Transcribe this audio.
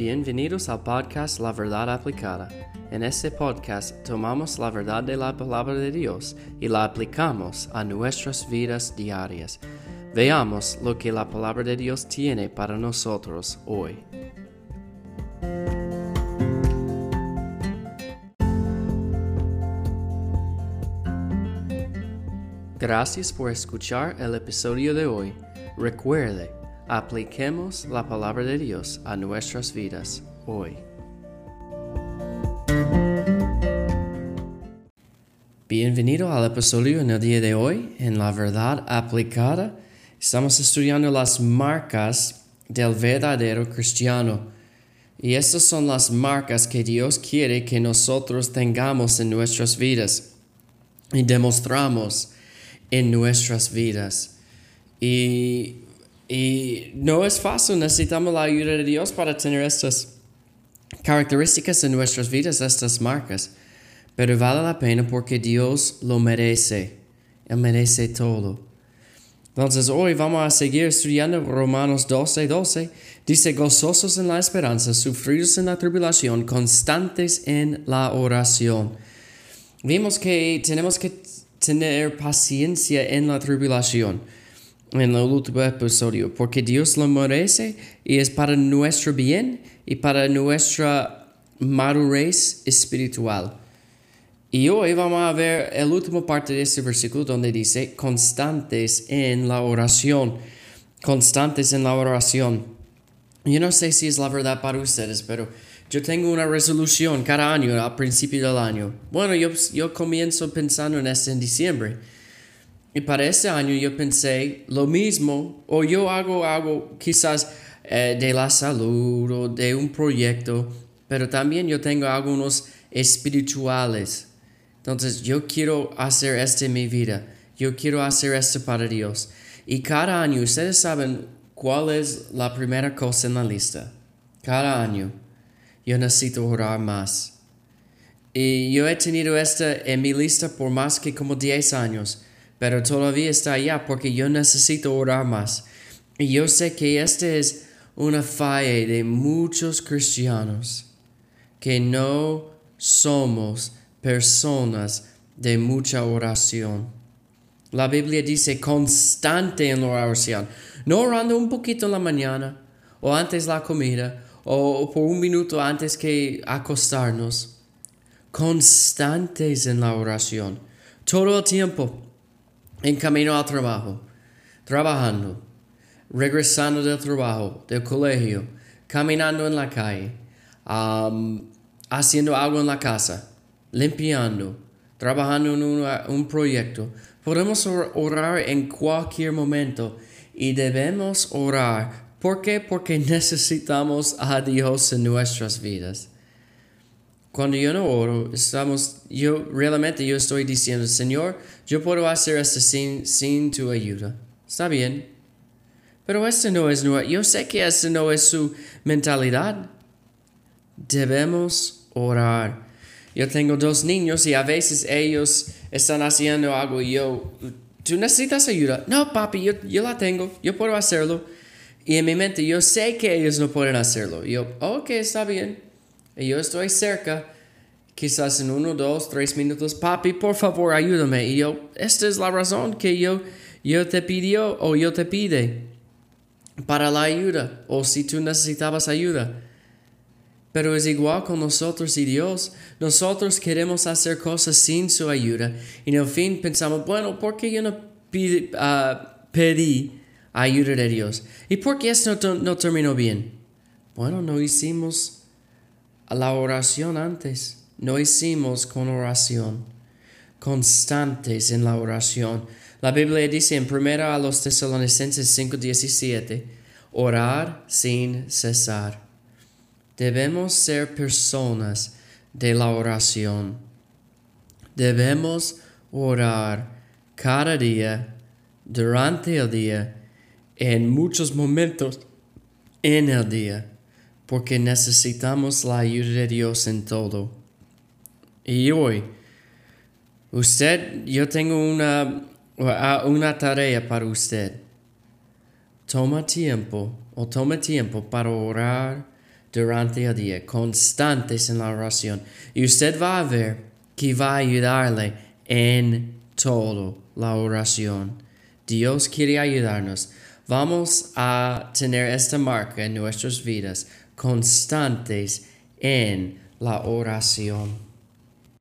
Bienvenidos al podcast La Verdad Aplicada. En este podcast tomamos la verdad de la palabra de Dios y la aplicamos a nuestras vidas diarias. Veamos lo que la palabra de Dios tiene para nosotros hoy. Gracias por escuchar el episodio de hoy. Recuerde, apliquemos la palabra de Dios a nuestras vidas hoy. Bienvenido al episodio en el día de hoy, en la verdad aplicada. Estamos estudiando las marcas del verdadero cristiano. Y estas son las marcas que Dios quiere que nosotros tengamos en nuestras vidas y demostramos en nuestras vidas. Y, no es fácil, necesitamos la ayuda de Dios para tener estas características en nuestras vidas, estas marcas. Pero vale la pena porque Dios lo merece. Él merece todo. Entonces hoy vamos a seguir estudiando Romanos 12, 12. Dice, gozosos en la esperanza, sufridos en la tribulación, constantes en la oración. Vimos que tenemos que tener paciencia en la tribulación en el último episodio, porque Dios lo merece y es para nuestro bien y para nuestra madurez espiritual. Y hoy vamos a ver el último parte de este versículo donde dice constantes en la oración, constantes en la oración. Yo no sé si es la verdad para ustedes, pero yo tengo una resolución cada año, al principio del año. Bueno, yo, yo comienzo pensando en esto en diciembre. Y para este año yo pensé lo mismo, o yo hago algo quizás eh, de la salud o de un proyecto, pero también yo tengo algunos espirituales. Entonces yo quiero hacer esto en mi vida, yo quiero hacer esto para Dios. Y cada año, ustedes saben cuál es la primera cosa en la lista. Cada año yo necesito orar más. Y yo he tenido esta en mi lista por más que como 10 años, pero todavía está allá porque yo necesito orar más. Y yo sé que esta es una falla de muchos cristianos, que no somos personas de mucha oración. La Biblia dice constante en la oración, no orando un poquito en la mañana o antes la comida o por un minuto antes que acostarnos, constantes en la oración, todo el tiempo, en camino al trabajo, trabajando, regresando del trabajo, del colegio, caminando en la calle, haciendo algo en la casa, limpiando, trabajando en un proyecto. Podemos orar en cualquier momento y debemos orar ¿Por qué? Porque necesitamos a Dios en nuestras vidas. Cuando yo no oro, estamos, yo realmente yo estoy diciendo, Señor, yo puedo hacer esto sin, sin tu ayuda. Está bien. Pero esto no es, yo sé que esto no es su mentalidad. Debemos orar. Yo tengo dos niños y a veces ellos están haciendo algo y yo, ¿tú necesitas ayuda? No, papi, yo, yo la tengo, yo puedo hacerlo. Y en mi mente yo sé que ellos no pueden hacerlo. Yo, ok, está bien. Y yo estoy cerca, quizás en uno, dos, tres minutos. Papi, por favor, ayúdame. Y yo, esta es la razón que yo, yo te pidió o yo te pide para la ayuda. O si tú necesitabas ayuda. Pero es igual con nosotros y Dios. Nosotros queremos hacer cosas sin su ayuda. Y en el fin pensamos, bueno, ¿por qué yo no uh, pedí ayuda de Dios. ¿Y por qué esto no, terminó bien? Bueno, no hicimos la oración antes. No hicimos con oración. Constantes en la oración. La Biblia dice en 1 a los Tesalonicenses 5:17, orar sin cesar. Debemos ser personas de la oración. Debemos orar cada día, durante el día, en muchos momentos en el día, porque necesitamos la ayuda de Dios en todo. Y hoy, usted, yo tengo una, una tarea para usted. Toma tiempo o tome tiempo para orar durante el día, constantes en la oración. Y usted va a ver que va a ayudarle en todo la oración. Dios quiere ayudarnos. Vamos a tener esta marca en nuestras vidas, constantes en la oración.